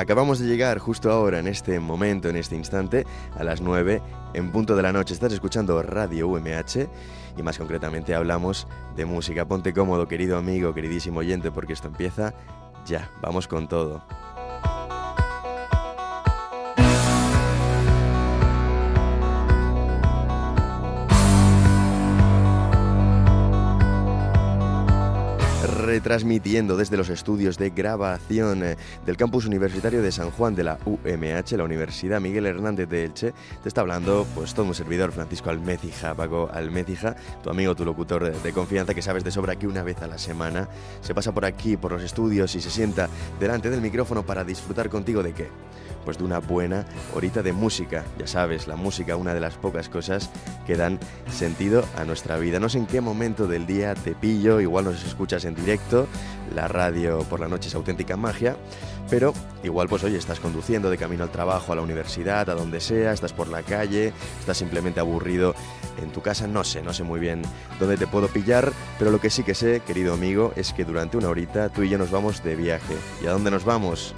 Acabamos de llegar justo ahora, en este momento, en este instante, a las 9 en punto de la noche. Estás escuchando Radio UMH y más concretamente hablamos de música. Ponte cómodo, querido amigo, queridísimo oyente, porque esto empieza ya. Vamos con todo. Retransmitiendo desde los estudios de grabación eh, del campus universitario de San Juan de la UMH, la Universidad Miguel Hernández de Elche. Te está hablando pues todo un servidor, Francisco Almecija, Paco Almecija, tu amigo, tu locutor de, confianza que sabes de sobra que una vez a la semana se pasa por aquí, por los estudios y se sienta delante del micrófono para disfrutar contigo de qué pues de una buena horita de música. Ya sabes, la música, una de las pocas cosas que dan sentido a nuestra vida. No sé en qué momento del día te pillo, igual nos escuchas en directo, la radio por la noche es auténtica magia, pero igual pues hoy estás conduciendo de camino al trabajo, a la universidad, a donde sea, estás por la calle, estás simplemente aburrido en tu casa, no sé, no sé muy bien dónde te puedo pillar, pero lo que sí que sé, querido amigo, es que durante una horita tú y yo nos vamos de viaje. ¿Y a dónde nos vamos?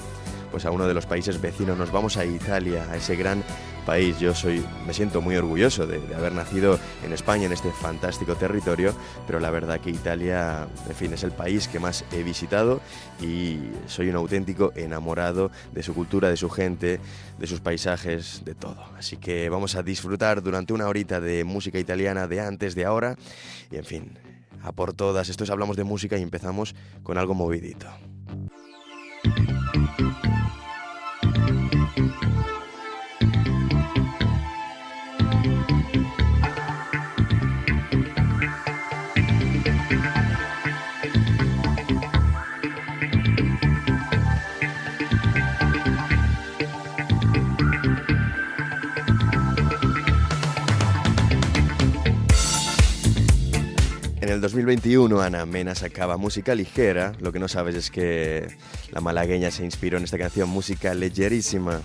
Pues a uno de los países vecinos. Nos vamos a Italia, a ese gran país. Yo soy, me siento muy orgulloso de, haber nacido en España, en este fantástico territorio, pero la verdad que Italia, en fin, es el país que más he visitado y soy un auténtico enamorado de su cultura, de su gente, de sus paisajes, de todo. Así que vamos a disfrutar durante una horita de música italiana de antes, de ahora y en fin, a por todas. Esto es Hablamos de Música y empezamos con algo movidito. 2021 Ana Mena sacaba música ligera, lo que no sabes es que la malagueña se inspiró en esta canción música leggerísima.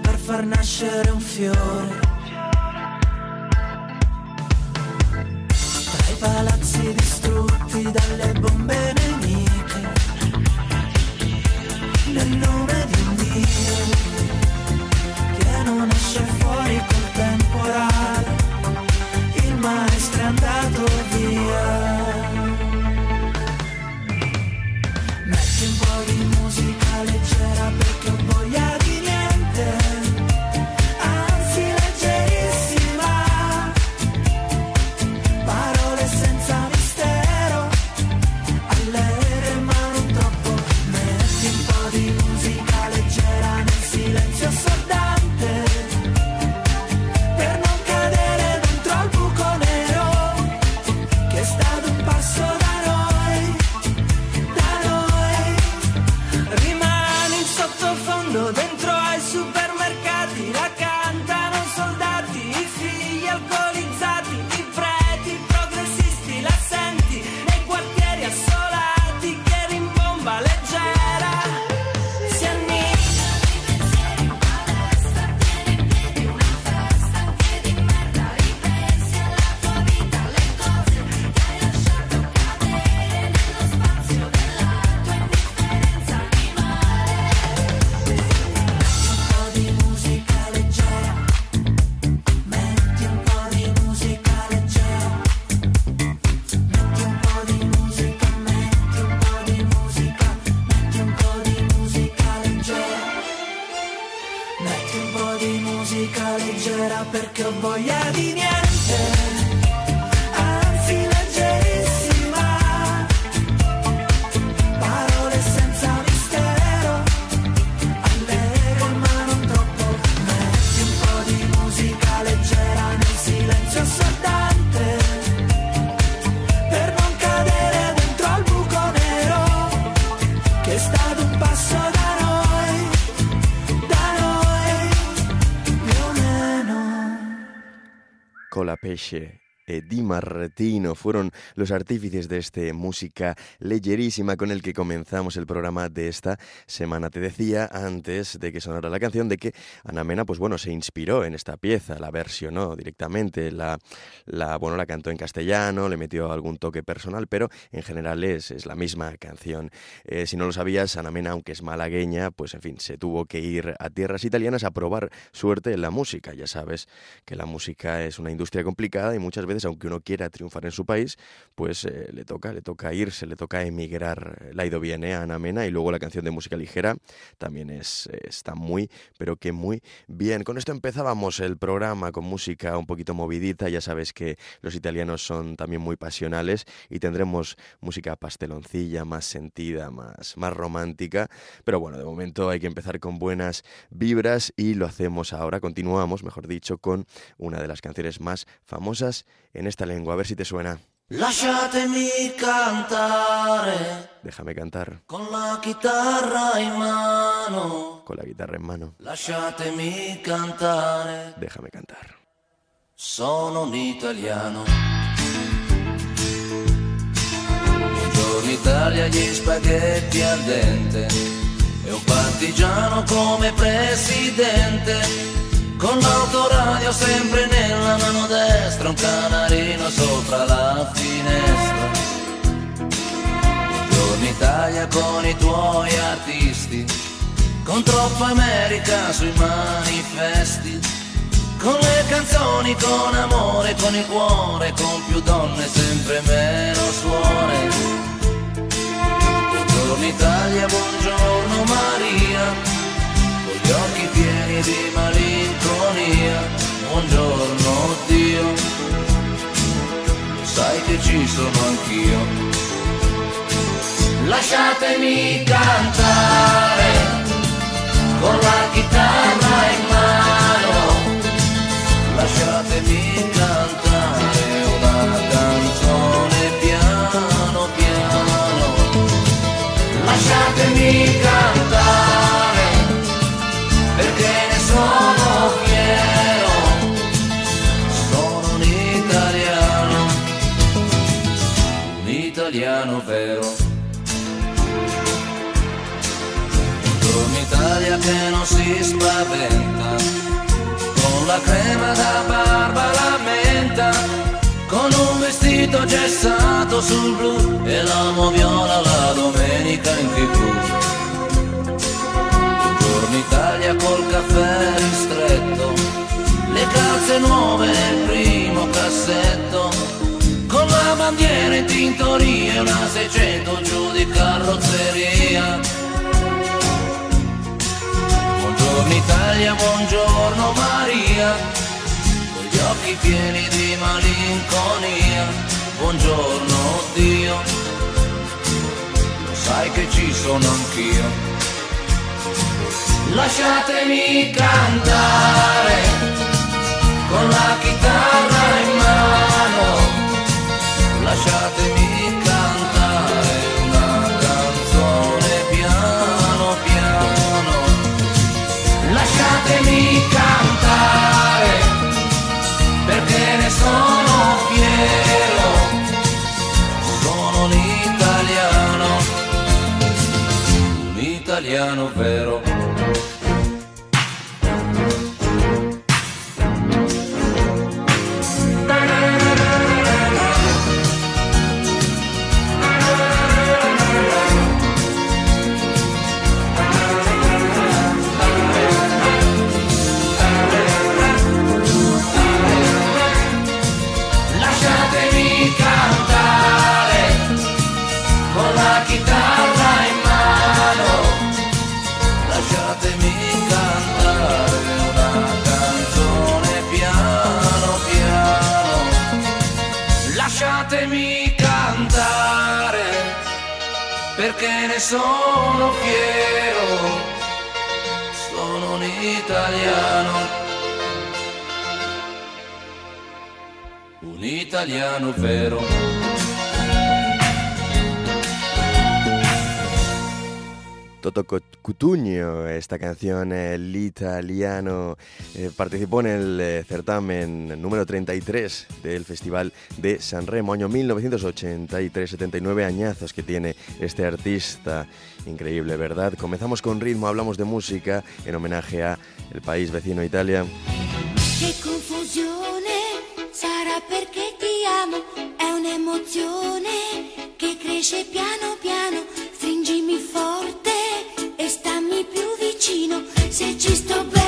per far nascere un fiore. Tra i palazzi distrutti dalle bombe 一些 e Di Martino fueron los artífices de esta música leyerísima con el que comenzamos el programa de esta semana. Te decía antes de que sonara la canción de que Ana Mena, pues bueno, se inspiró en esta pieza, la versionó directamente, la, la, bueno, la cantó en castellano, le metió algún toque personal, pero en general es, es la misma canción. Eh, si no lo sabías, Ana Mena, aunque es malagueña, pues en fin, se tuvo que ir a tierras italianas a probar suerte en la música. Ya sabes que la música es una industria complicada y muchas veces aunque uno quiera triunfar en su país, pues eh, le toca, le toca irse, le toca emigrar. La ido viene ¿eh? a Ana Mena y luego la canción de música ligera también es, está muy, pero que muy bien. Con esto empezábamos el programa con música un poquito movidita. Ya sabes que los italianos son también muy pasionales y tendremos música pasteloncilla, más sentida, más, más romántica. Pero bueno, de momento hay que empezar con buenas vibras y lo hacemos ahora. Continuamos, mejor dicho, con una de las canciones más famosas en esta lengua, a ver si te suena. Lasciatemi cantare. Déjame cantar. Con la chitarra in mano. Con la guitarra in mano. Lasciatemi cantare. Déjame cantar. Sono un italiano. Buongiorno Italia, gli spaghetti al dente. E un partigiano come presidente con l'autoradio sempre nella mano destra, un canarino sopra la finestra. Buongiorno Italia con i tuoi artisti, con troppa America sui manifesti, con le canzoni, con amore, con il cuore, con più donne, sempre meno suore. Buongiorno Italia, buongiorno Maria gli occhi pieni di malinconia, buongiorno Dio, sai che ci sono anch'io. Lasciatemi cantare con la chitarra in mano, lasciatemi cantare una canzone piano piano, lasciatemi cantare italiano vero. Buongiorno Italia che non si spaventa, con la crema da barba la menta, con un vestito gessato sul blu e l'amo viola la domenica in tv Buongiorno Italia col caffè ristretto, le calze nuove nel primo cassetto, la bandiera in tintoria una 600 giù di carrozzeria. Buongiorno Italia, buongiorno Maria, con gli occhi pieni di malinconia, buongiorno Dio, lo sai che ci sono anch'io. Lasciatemi cantare con la chitarra italiano vero. Toto Cutugno, esta canción, el italiano, eh, participó en el eh, certamen número 33 del Festival de San Remo, año 1983, 79 añazos que tiene este artista. Increíble, ¿verdad? Comenzamos con ritmo, hablamos de música en homenaje a el país vecino Italia. Che confusione sarà perché amo, è un'emozione che cresce piano piano, stringimi forte e stammi più vicino, se ci sto bene.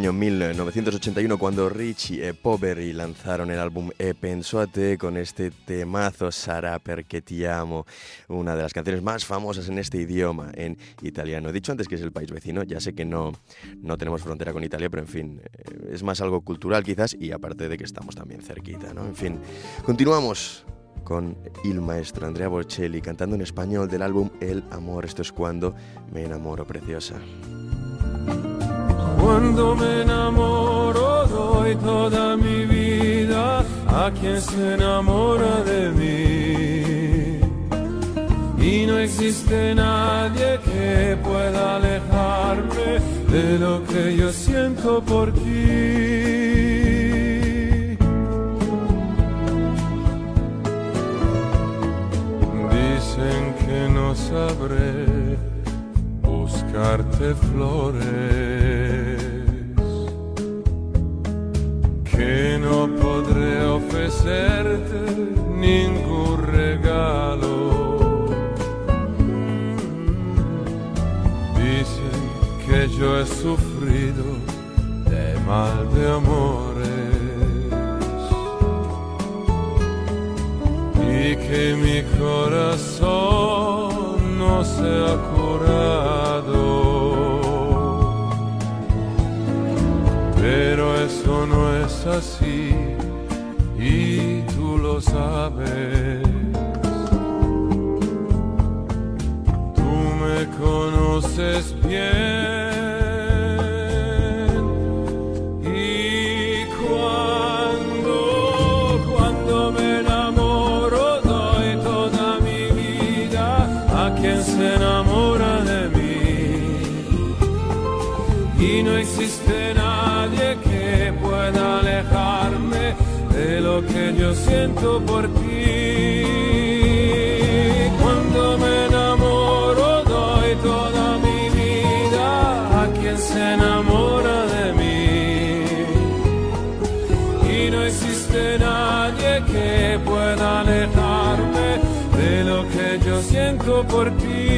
Año 1981 cuando Richie e Poveri lanzaron el álbum E Penso a te con este temazo Sara perché ti amo, una de las canciones más famosas en este idioma, en italiano. He dicho antes que es el país vecino, ya sé que no, no tenemos frontera con Italia, pero en fin, eh, es más algo cultural quizás y aparte de que estamos también cerquita, ¿no? En fin, continuamos con el maestro Andrea Bocelli cantando en español del álbum El amor, esto es cuando me enamoro preciosa. Cuando me enamoro doy toda mi vida a quien se enamora de mí. Y no existe nadie que pueda alejarme de lo que yo siento por ti. Dicen que no sabré buscarte flores que no podré ofrecerte ningún regalo. Dicen que yo he sufrido de mal de amores y que mi corazón se ha curado. Pero eso no es así y tú lo sabes. Tú me conoces bien siento por ti. Cuando me enamoro doy toda mi vida a quien se enamora de mí. Y no existe nadie que pueda alejarme de lo que yo siento por ti.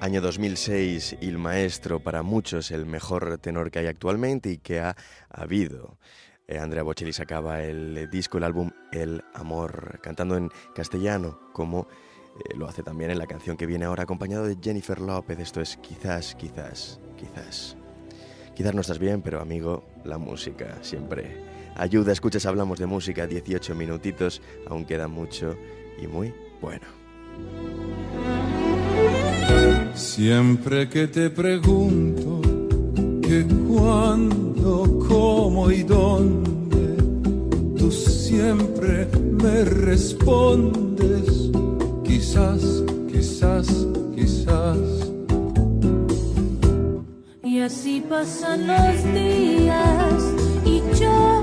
Año 2006, Il Maestro, para muchos el mejor tenor que hay actualmente y que ha habido. Eh, Andrea Bocelli sacaba el disco, el álbum El Amor, cantando en castellano, como eh, lo hace también en la canción que viene ahora, acompañado de Jennifer López. Esto es quizás, quizás, quizás. Quizás no estás bien, pero amigo, la música siempre ayuda. Escuchas, hablamos de música, 18 minutitos, aún queda mucho y muy bueno. Siempre que te pregunto que cuándo, cómo y dónde, tú siempre me respondes, quizás, quizás, quizás. Así pasan los días y yo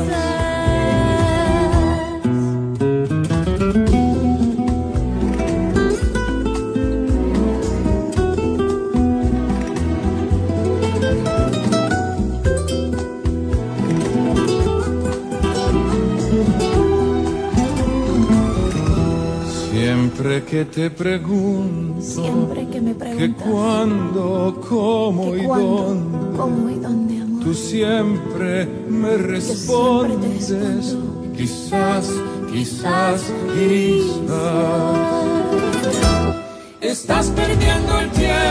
Siempre que te pregunto Siempre que me que preguntas cuándo, cómo que y cuándo, dónde, cómo y dónde, amor. tú siempre me respondes. respondo. Quizás, quizás, quizás. Estás perdiendo el tiempo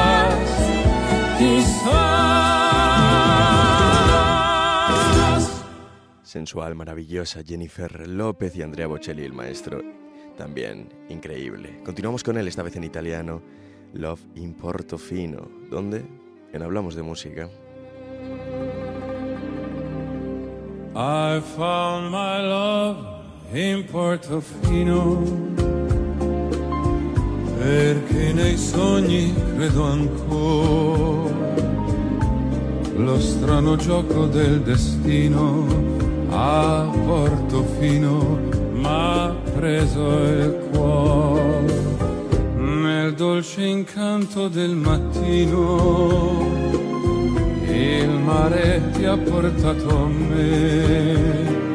Sensual, maravillosa Jennifer López y Andrea Bocelli, el maestro, también increíble. Continuamos con él, esta vez en italiano, Love in Portofino. ¿Dónde? En Hablamos de Música. I found my love in Portofino perché nei sogni credo ancora lo strano gioco del destino a Portofino m'ha preso il cuore nel dolce incanto del mattino il mare ti ha portato a me.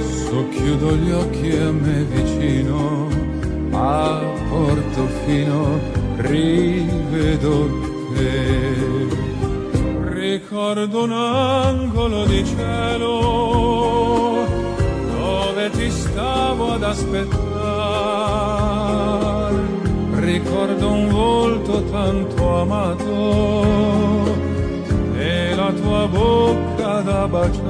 Socchiudo gli occhi a me vicino, a Portofino rivedo te. Ricordo un angolo di cielo dove ti stavo ad aspettare. Ricordo un volto tanto amato la tua bocca da baciar.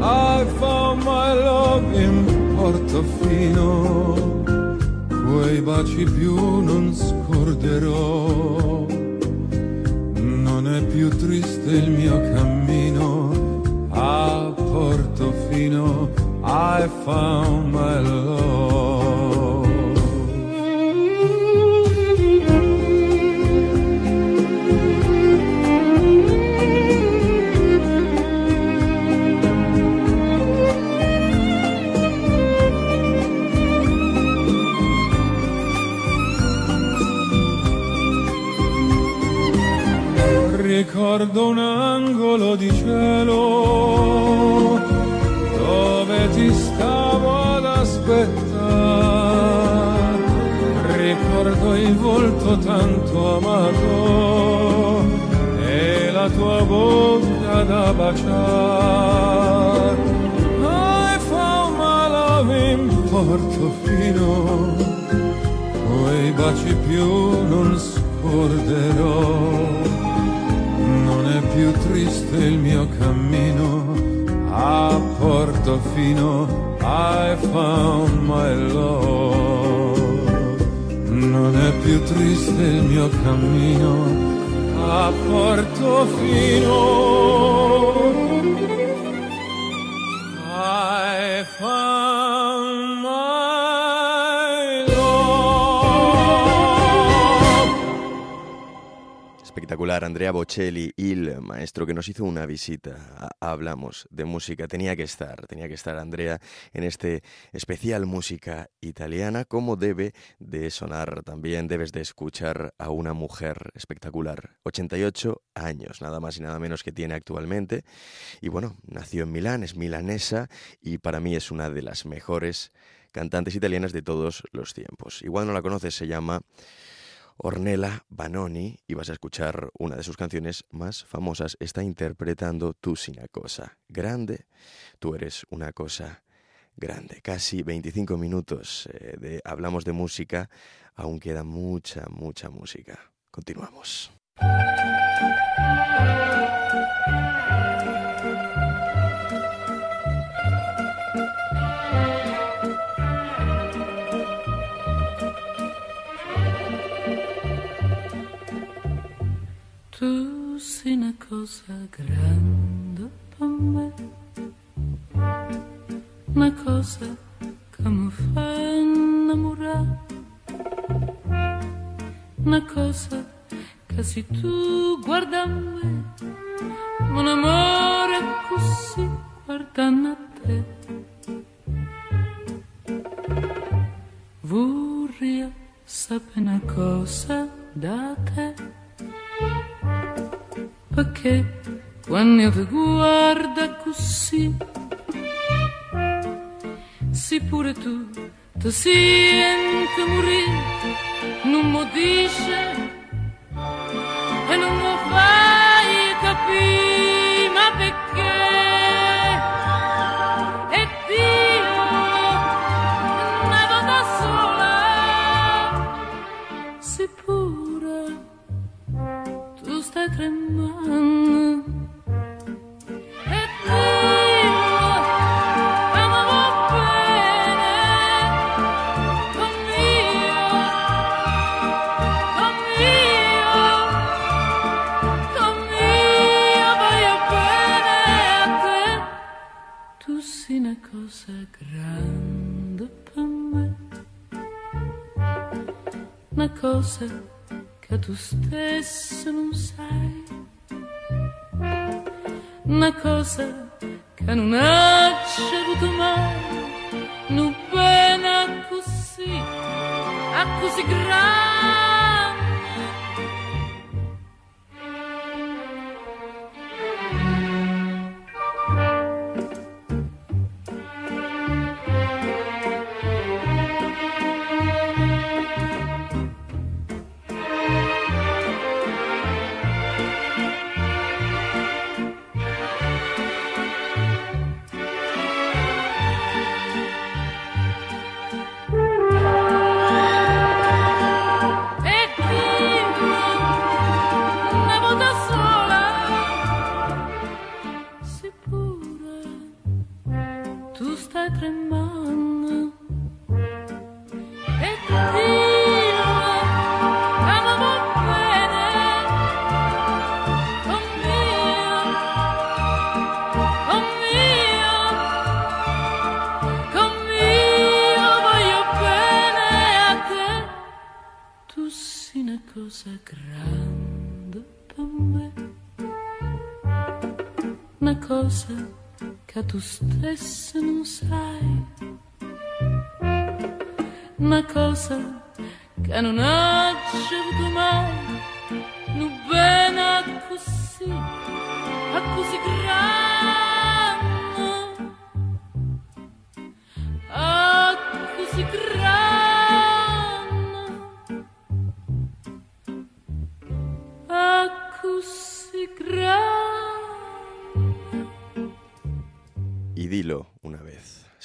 I found my love in Portofino, quei baci più non scorderò. Non è più triste il mio cammino a Portofino. I found my love. Ricordo un angolo di cielo dove ti stavo ad aspettare. Ricordo il volto tanto amato e la tua bocca da baciare. I found my love in Portofino, quei baci più non scorderò triste il mio cammino a Portofino I found my love. Non è più triste il mio cammino a Portofino Andrea Bocelli, il maestro que nos hizo una visita. Hablamos de música. Tenía que estar, tenía que estar Andrea en este especial música italiana, como debe de sonar también, debes de escuchar a una mujer espectacular. 88 años, nada más y nada menos que tiene actualmente. Y bueno, nació en Milán, es milanesa y para mí es una de las mejores cantantes italianas de todos los tiempos. Igual no la conoces, se llama Ornella Banoni y vas a escuchar una de sus canciones más famosas. Está interpretando Tú sin una cosa grande, tú eres una cosa grande. Casi 25 minutos eh, de hablamos de música, aún queda mucha, mucha música. Continuamos. Cosa grande per me, una cosa che mi fa innamorare, una cosa che se tu guarda a me, un amore così guardando a te. Vorrei sapere una cosa da te perché quando ti guarda così, se pure tu ti senti morire, non mi dice e non mi fai capire, Una cosa che tu stesso non sai. Una cosa che non hai avuto mai. Non pena così, a così grande. tus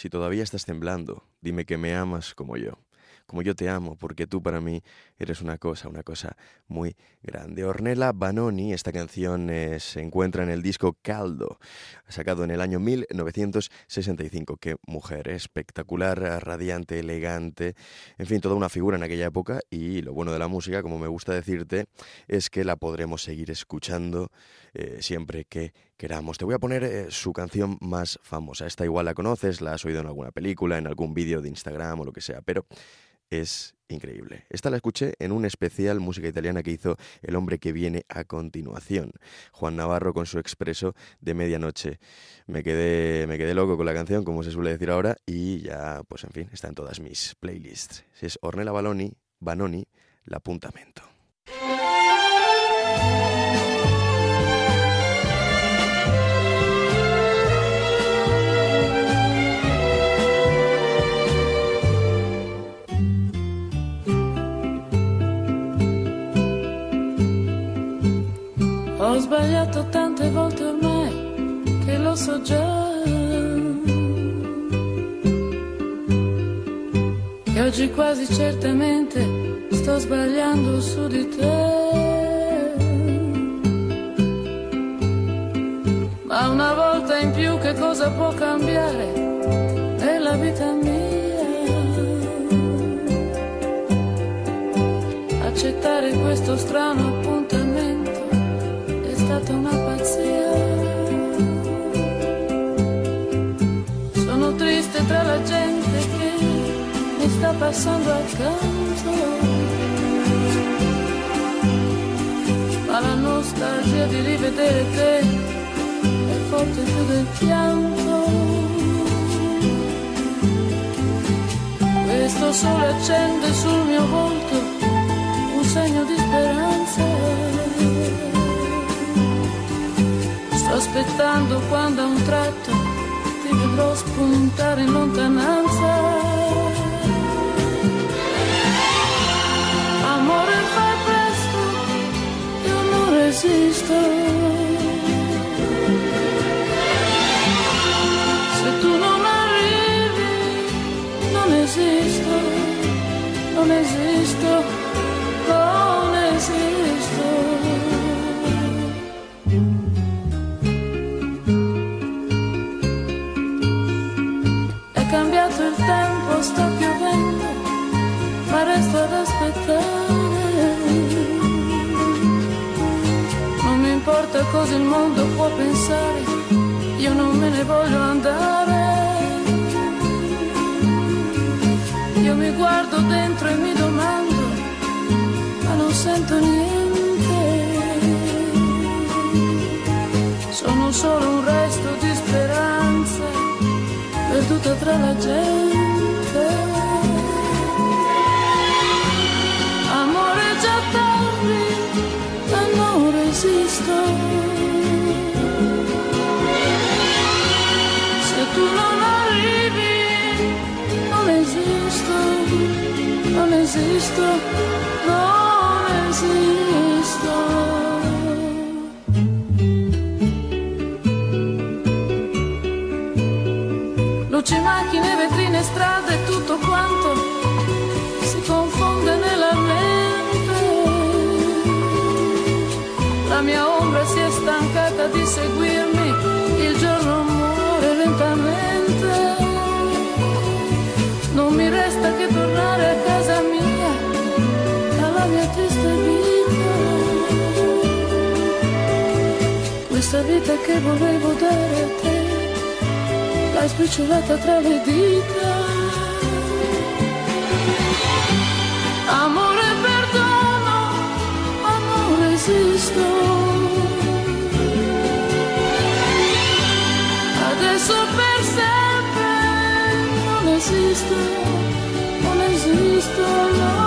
Todavía estás temblando, dime que me amas como yo como yo te amo, porque tú para mí eres una cosa, una cosa muy grande. Ornella Banoni, esta canción eh, se encuentra en el disco Caldo, sacado en el año 1965. Qué mujer, espectacular, radiante, elegante, en fin, toda una figura en aquella época y lo bueno de la música, como me gusta decirte, es que la podremos seguir escuchando eh, siempre que queramos. Te voy a poner eh, su canción más famosa. Esta igual la conoces, la has oído en alguna película, en algún vídeo de Instagram o lo que sea, pero es increíble. Esta la escuché en un especial música italiana que hizo El hombre que viene a continuación, Juan Navarro con su expreso de medianoche. Me quedé, me quedé loco con la canción, como se suele decir ahora, y ya, pues en fin, está en todas mis playlists. Es Ornella Baloni, Banoni, L'appuntamento. So già. Che oggi quasi certamente sto sbagliando su di te. Ma una volta in più che cosa può cambiare nella vita mia? Accettare questo strano appuntamento stata una pazzia. Sono triste tra la gente che mi sta passando accanto. Ma la nostalgia di rivedere te è forte più del pianto. Questo sole accende sul mio volto un segno di speranza. aspettando quando a un tratto vedrò spuntare in lontananza. Amore fai presto, io non resisto. Se tu non arrivi, non esisto, non esisto, Non mi importa cosa il mondo può pensare, io non me ne voglio andare. mi guardo dentro e mi domando, ma non sento niente. Sono solo un resto di speranza, perduta tra la gente. Non resisto. Se tu non arrivi, non esisto, non esisto, non esisto. Luci, macchine, vetrine, strade, tutto Questa vita che volevo dare a te l'hai spicciolata tra le dita. Amore, perdono, amore, esisto. Adesso per sempre non esisto, non esisto, non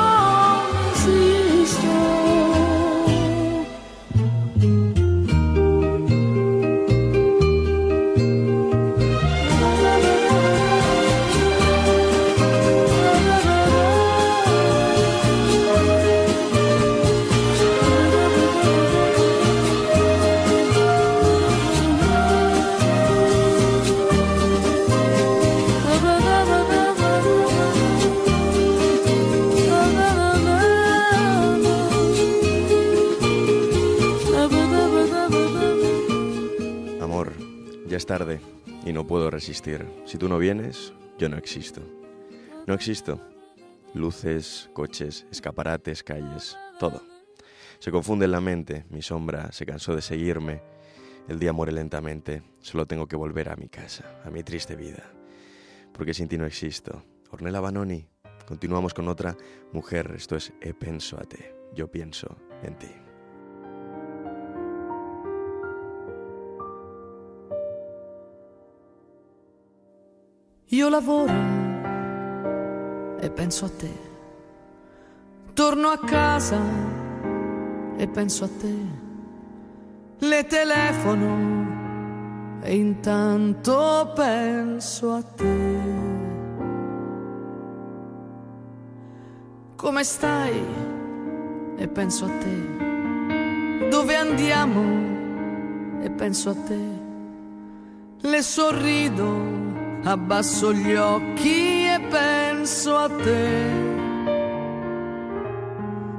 y no puedo resistir. Si tú no vienes, yo no existo. No existo. Luces, coches, escaparates, calles, todo. Se confunde en la mente, mi sombra se cansó de seguirme. El día muere lentamente, solo tengo que volver a mi casa, a mi triste vida. Porque sin ti no existo. Ornella Banoni, continuamos con otra mujer, esto es E penso a te, yo pienso en ti. Io lavoro e penso a te. Torno a casa e penso a te. Le telefono e intanto penso a te. Come stai? E penso a te. Dove andiamo? E penso a te. Le sorrido abbasso gli occhi e penso a te.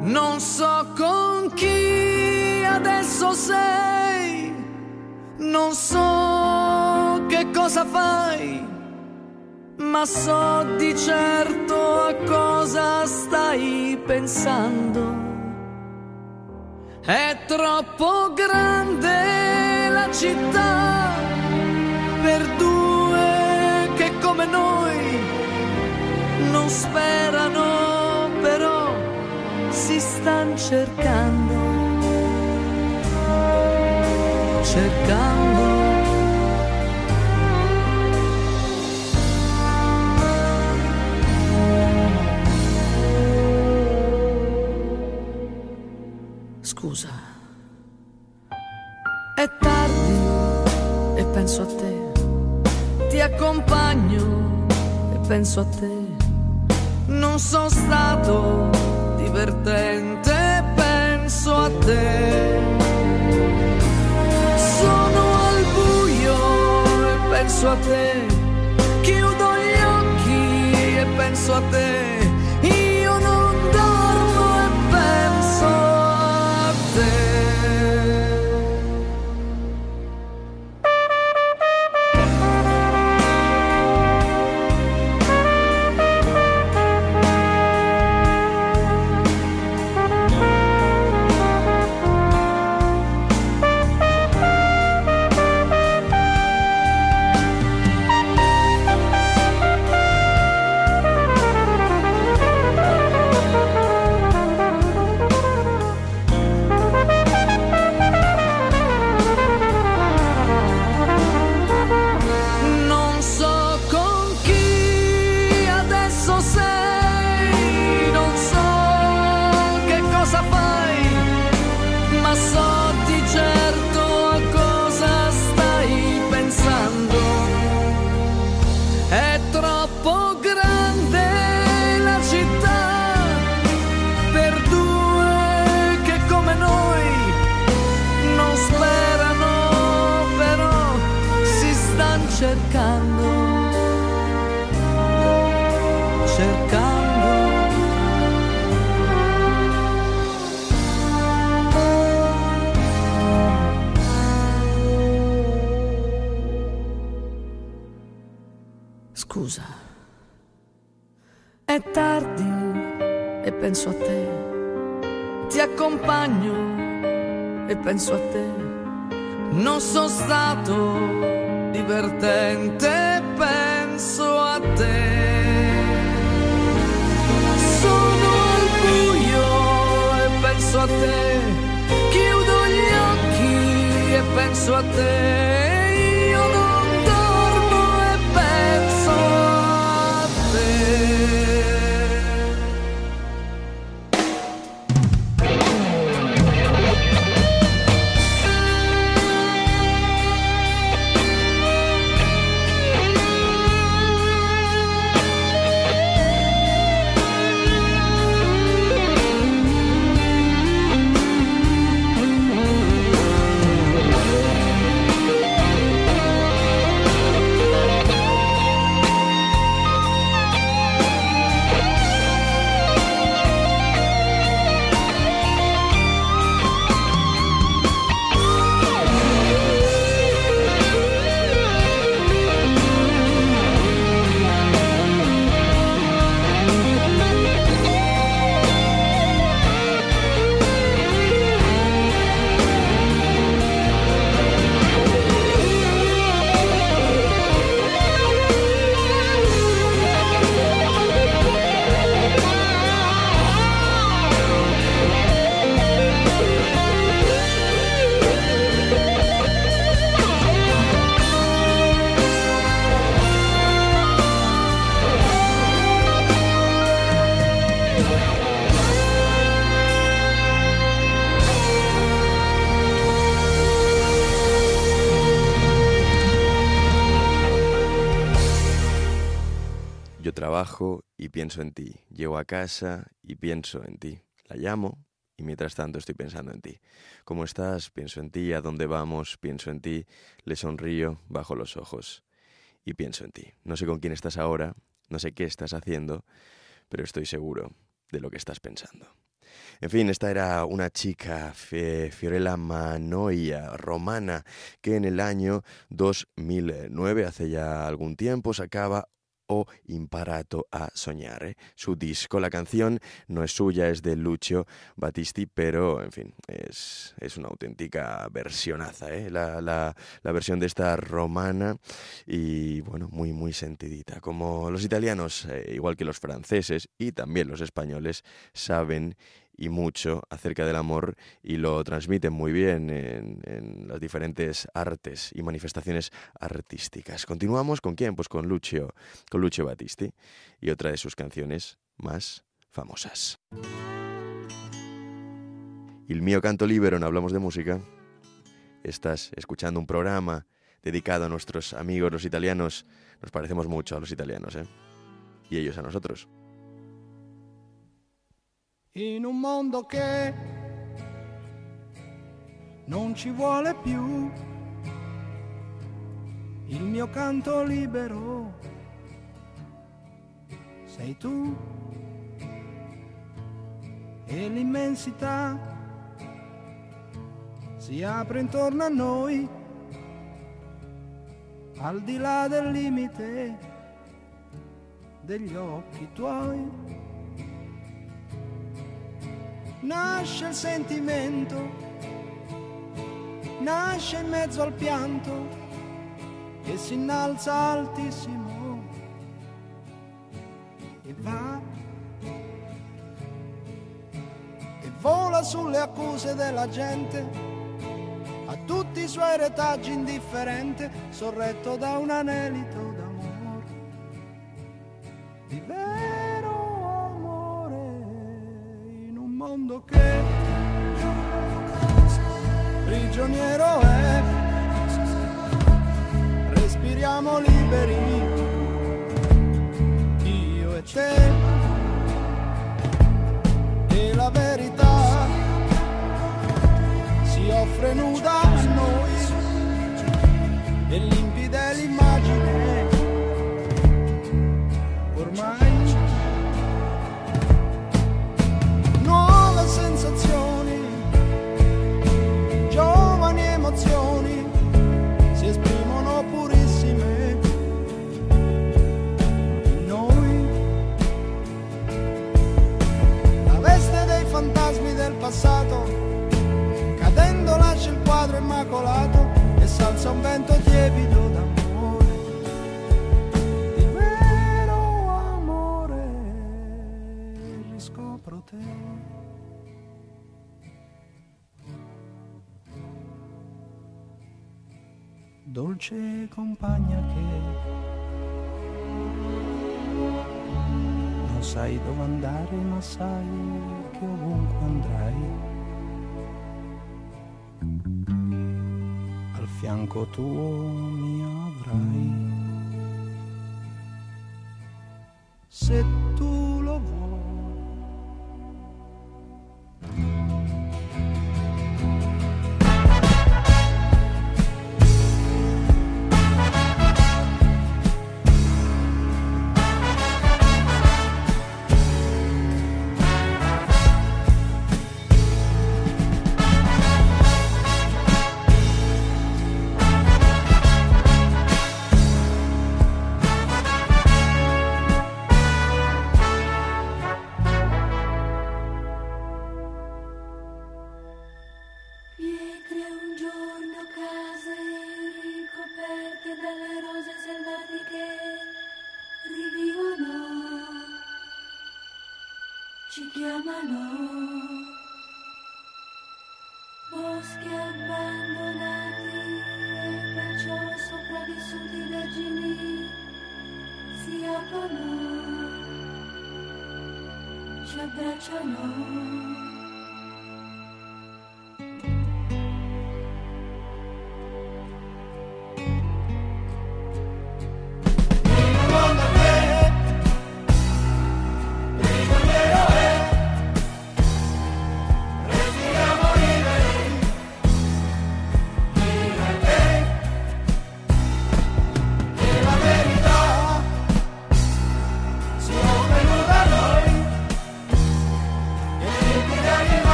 Non so con chi adesso sei, non so che cosa fai, ma so di certo a cosa stai pensando. È troppo grande la città per due noi non sperano, però si stanno cercando, cercando. Scusa, è tardi accompagno e penso a te, non sono stato divertente, penso a te. Sono al buio e penso a te, chiudo gli occhi e penso a te. E penso a te, non sono stato divertente, penso a te. Sono al buio e penso a te, chiudo gli occhi e penso a te. Yo trabajo y pienso en ti. Llego a casa y pienso en ti. La llamo y mientras tanto estoy pensando en ti. ¿Cómo estás? Pienso en ti. ¿A dónde vamos? Pienso en ti. Le sonrío, bajo los ojos y pienso en ti. No sé con quién estás ahora, no sé qué estás haciendo, pero estoy seguro de lo que estás pensando. En fin, esta era una chica, Fiorella Manoia, romana, que en el año 2009, hace ya algún tiempo, sacaba O Imparato a Soñare, su disco. La canción no es suya, es de Lucio Battisti, pero, en fin, es, es una auténtica versionaza, ¿eh? la, la- la versión de esta romana y, bueno, muy, muy sentidita. Como los italianos, eh, igual que los franceses y también los españoles, saben y mucho acerca del amor y lo transmiten muy bien en, en las diferentes artes y manifestaciones artísticas. Continuamos con quién? Pues con Lucio, con Lucio Battisti y otra de sus canciones más famosas. Il mio canto libero, no hablamos de música. Estás escuchando un programa dedicado a nuestros amigos los italianos. Nos parecemos mucho a los italianos, ¿eh? Y ellos a nosotros. In un mondo che non ci vuole più. Il mio canto libero sei tu. E l'immensità si apre intorno a noi al di là del limite degli occhi tuoi nasce il sentimento, nasce in mezzo al pianto e si innalza altissimo. E va e vola sulle accuse della gente a tutti i suoi retaggi indifferente sorretto da un anelito d'amore che prigioniero è. Respiriamo liberi io e te. E la verità si offre nuda immacolato e salza un vento tiepido d'amore, di vero amore, riscopro te. Dolce compagna che non sai dove andare, ma sai che ovunque andrai fianco tuo mi avrai. Se la la.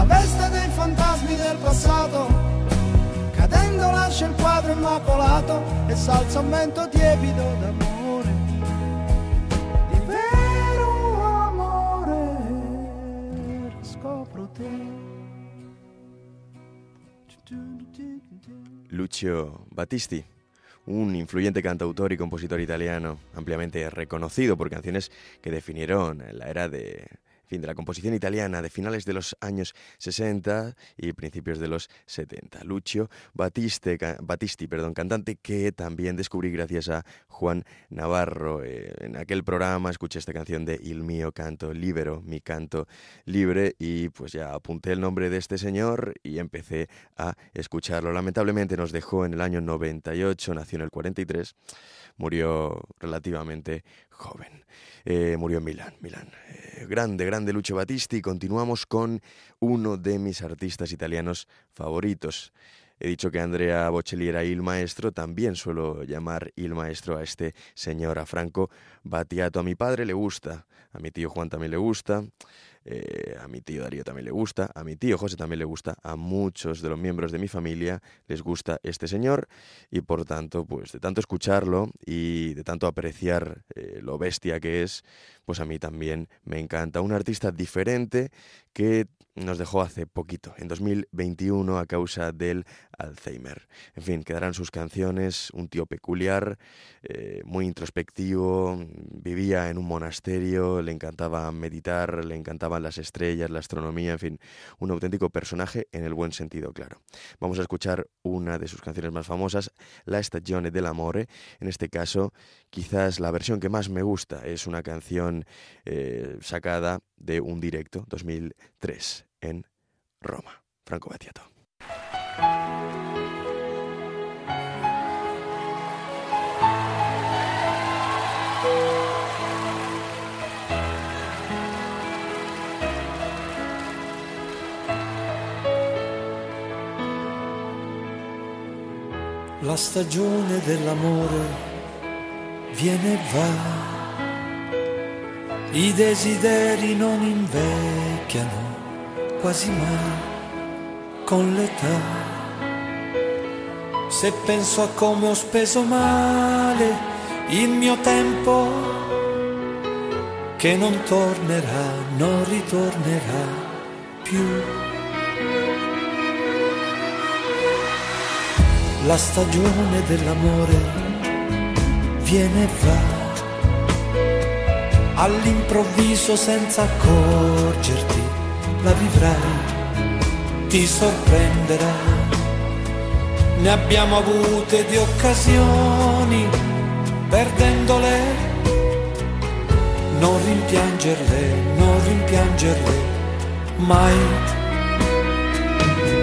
La veste dei fantasmi del passato, cadendo lascia il quadro immacolato e salza un vento tiepido d'amore. Di vero amore, scopro te. Lucio Battisti, un influyente cantautor y compositor italiano, ampliamente reconocido por canciones que definieron la era de, fin, de la composición italiana de finales de los años 60 y principios de los 70. Lucio Battisti, ca- Battisti perdón, cantante que también descubrí gracias a Juan Navarro. Eh, en aquel programa escuché esta canción de Il mio canto libero, mi canto libre, y pues ya apunté el nombre de este señor y empecé a escucharlo. Lamentablemente nos dejó en el año 98, nació en el 43, murió relativamente joven. Eh, murió en Milán, Milán. Eh, grande, grande Lucio Battisti. Continuamos con uno de mis artistas italianos favoritos. He dicho que Andrea Bocelli era il maestro, también suelo llamar il maestro a este señor, a Franco Battiato. A mi padre le gusta, a mi tío Juan también le gusta, eh, a mi tío Darío también le gusta, a mi tío José también le gusta, a muchos de los miembros de mi familia les gusta este señor y por tanto, pues de tanto escucharlo y de tanto apreciar eh, lo bestia que es, pues a mí también me encanta. Un artista diferente que nos dejó hace poquito, en 2021, a causa del Alzheimer. En fin, quedarán sus canciones, un tío peculiar, eh, muy introspectivo, vivía en un monasterio, le encantaba meditar, le encantaban las estrellas, la astronomía, en fin, un auténtico personaje en el buen sentido, claro. Vamos a escuchar una de sus canciones más famosas, La Stagione dell'Amore. En este caso, quizás la versión que más me gusta es una canción eh, sacada de un directo 2003 en Roma. Franco Battiato. La stagione dell'amore viene e va, I desideri non invecchiano quasi mai con l'età. Se penso a come ho speso male il mio tempo, che non tornerà, non ritornerà più. La stagione dell'amore viene e va all'improvviso senza accorgerti, la vivrai, ti sorprenderà. Ne abbiamo avute di occasioni, perdendole, non rimpiangerle, non rimpiangerle mai.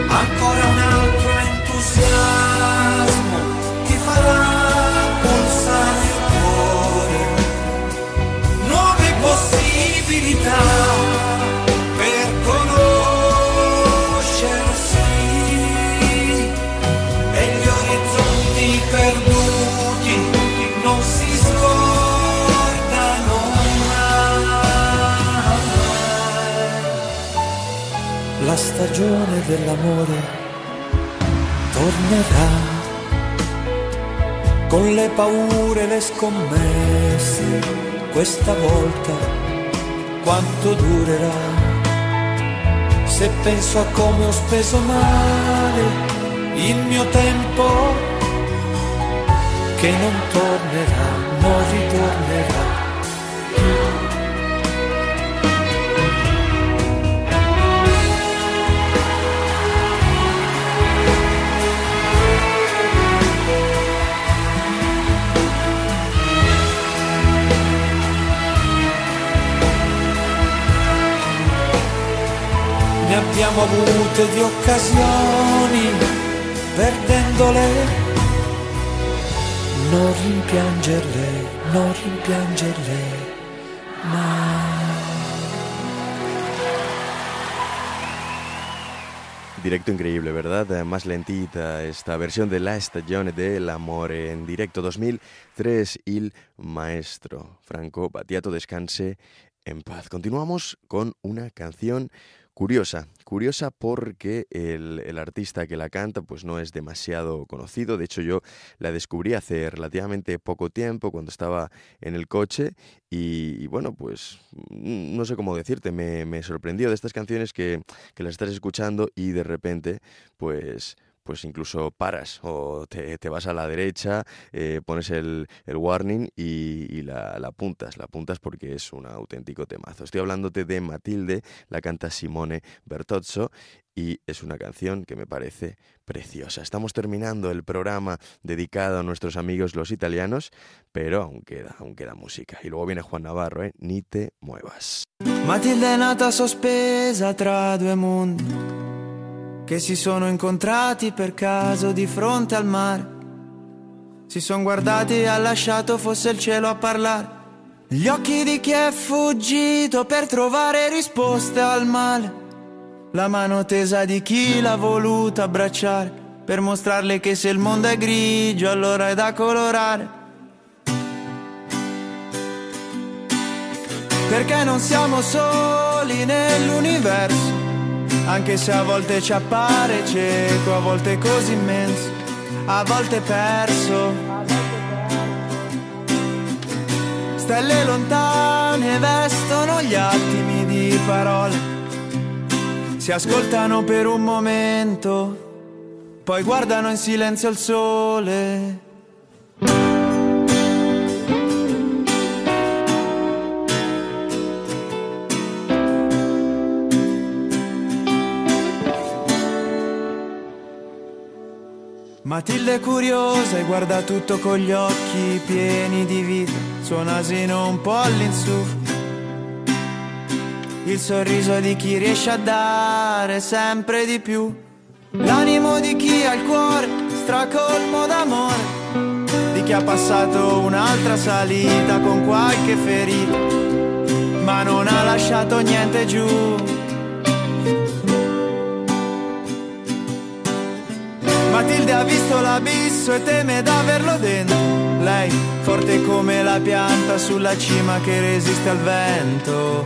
Ancora un altro entusiasmo ti farà possibilità La stagione dell'amore tornerà con le paure, le scommesse questa volta quanto durerà. Se penso a come ho speso male il mio tempo, che non tornerà, non ritornerà abbiamo avute di occasioni, perdendole, non rimpiangerle, non rimpiangerle mai. Directo increíble, ¿verdad? Más lentita esta versión de La Estagione del Amore en directo 2003, Il Maestro. Franco Battiato descanse en paz. Continuamos con una canción Curiosa, curiosa porque el, artista que la canta pues no es demasiado conocido, de hecho yo la descubrí hace relativamente poco tiempo cuando estaba en el coche y, bueno pues mm, no sé cómo decirte, me, me sorprendió de estas canciones que, que las estás escuchando y de repente pues pues incluso paras o te, vas a la derecha, eh, pones el, warning y, la, la, apuntas, la apuntas porque es un auténtico temazo. Estoy hablándote de Matilde, la canta Simone Bertozzo y es una canción que me parece preciosa. Estamos terminando el programa dedicado a nuestros amigos los italianos, pero aún queda, aún queda música. Y luego viene Juan Navarro, ¿eh? Ni te muevas. Matilde nata sospesa tra due che si sono incontrati per caso di fronte al mare. Si sono guardati e ha lasciato fosse il cielo a parlare. Gli occhi di chi è fuggito per trovare risposte al male. La mano tesa di chi l'ha voluta abbracciare per mostrarle che se il mondo è grigio allora è da colorare. Perché non siamo soli nell'universo anche se a volte ci appare cieco, a volte così immenso, a volte perso. Stelle lontane vestono gli attimi di parole, si ascoltano per un momento, poi guardano in silenzio il sole. Matilde curiosa e guarda tutto con gli occhi pieni di vita, suo nasino un po' all'insù. Il sorriso di chi riesce a dare sempre di più. L'animo di chi ha il cuore stracolmo d'amore, di chi ha passato un'altra salita con qualche ferita, ma non ha lasciato niente giù Matilde ha visto l'abisso e teme d'averlo dentro. Lei, forte come la pianta sulla cima che resiste al vento.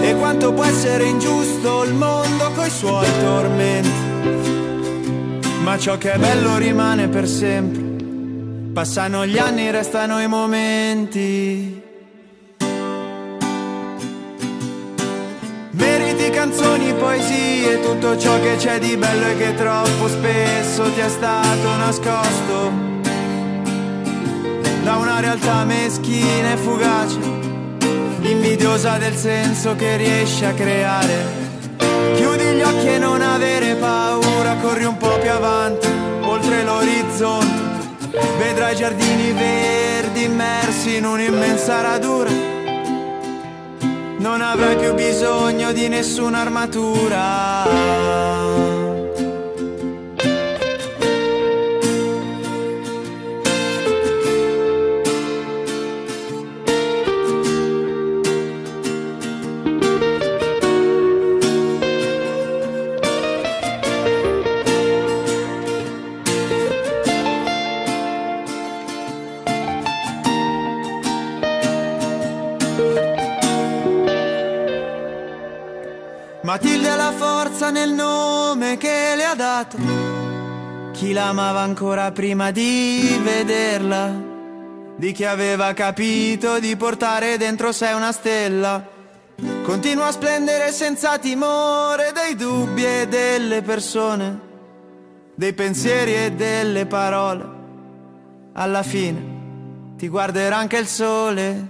E quanto può essere ingiusto il mondo coi suoi tormenti. Ma ciò che è bello rimane per sempre. Passano gli anni, restano i momenti. Canzoni, poesie, tutto ciò che c'è di bello e che troppo spesso ti è stato nascosto da una realtà meschina e fugace, invidiosa del senso che riesci a creare. Chiudi gli occhi e non avere paura, corri un po' più avanti, oltre l'orizzonte. Vedrai giardini verdi immersi in un'immensa radura. Non avrai più bisogno di nessuna armatura. Matilde ha la forza nel nome che le ha dato. Chi l'amava ancora prima di vederla, di chi aveva capito di portare dentro sé una stella. Continua a splendere senza timore dei dubbi e delle persone, dei pensieri e delle parole. Alla fine ti guarderà anche il sole.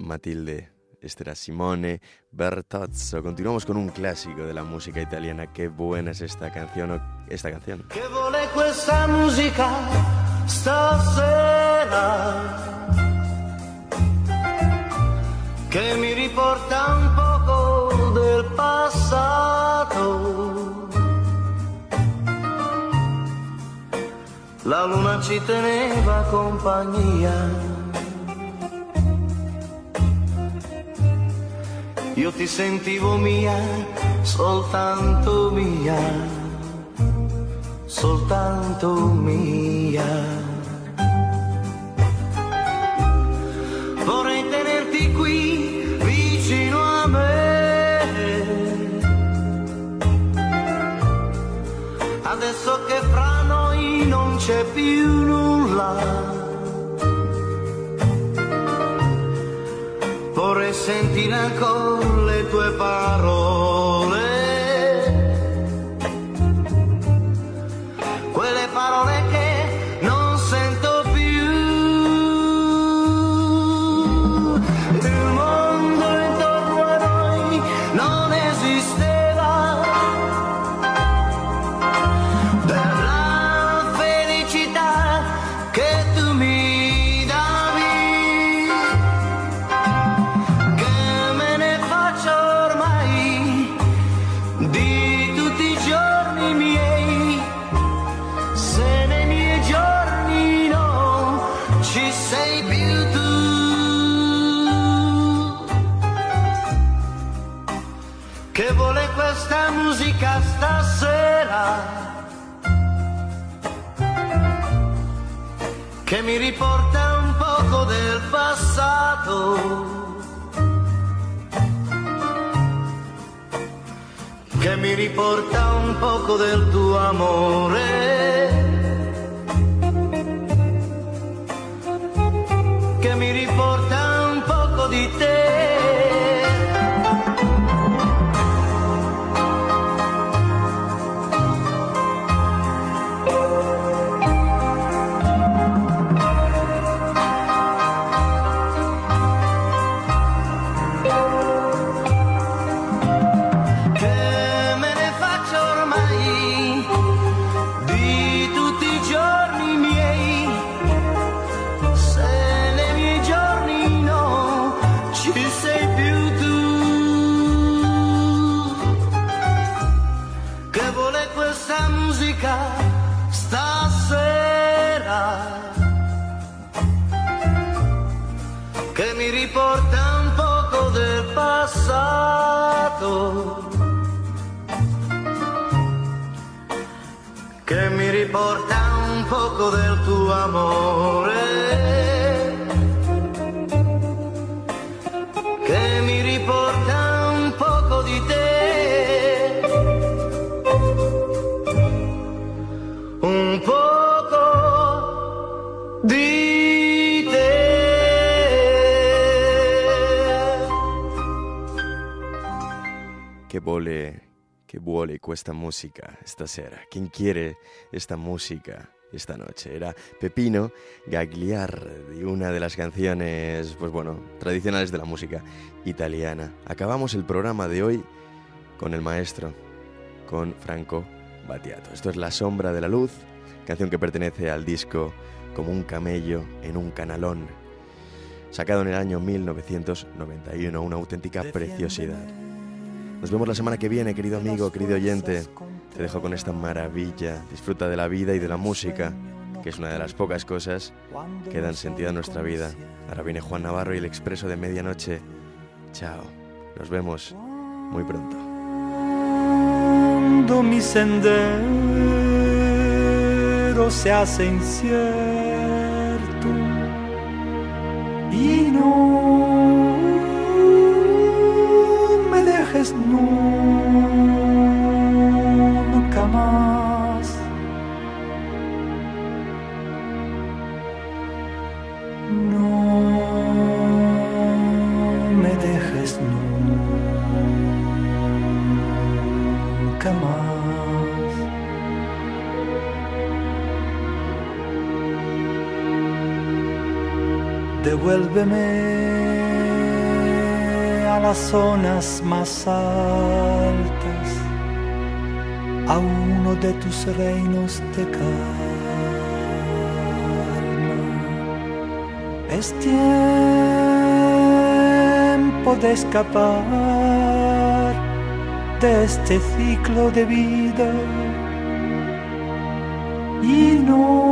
Matilde. Este era Simone Bertozzo. Continuamos con un clásico de la música italiana. Qué buena es esta canción. Esta canción. Che vuole questa musica stasera? Che mi riporta un poco del passato. La luna ci teneva compagnia. Io ti sentivo mia, soltanto mia, soltanto mia. Vorrei tenerti qui vicino a me. Adesso che fra noi non c'è più nulla. Vorrei sentire ancora Guevara oh. que me riporta un poco del tu amore. Eh. Poco del tuo amore. Che mi riporta un poco di te. Un poco di te. Che vuole, che vuole questa musica stasera? ¿Quién quiere esta música esta noche? Era Pepino Gagliar, de una de las canciones, pues bueno, tradicionales de la música italiana. Acabamos el programa de hoy con el maestro, con Franco Battiato. Esto es La sombra de la luz, canción que pertenece al disco Como un camello en un canalón, sacado en el año 1991, una auténtica preciosidad. Nos vemos la semana que viene, querido amigo, querido oyente. Te dejo con esta maravilla. Disfruta de la vida y de la música, que es una de las pocas cosas que dan sentido a nuestra vida. Ahora viene Juan Navarro y el expreso de medianoche. Chao. Nos vemos muy pronto. Mi sendero se hace Devuélveme a las zonas más altas, a uno de tus reinos de calma. Es tiempo de escapar de este ciclo de vida y no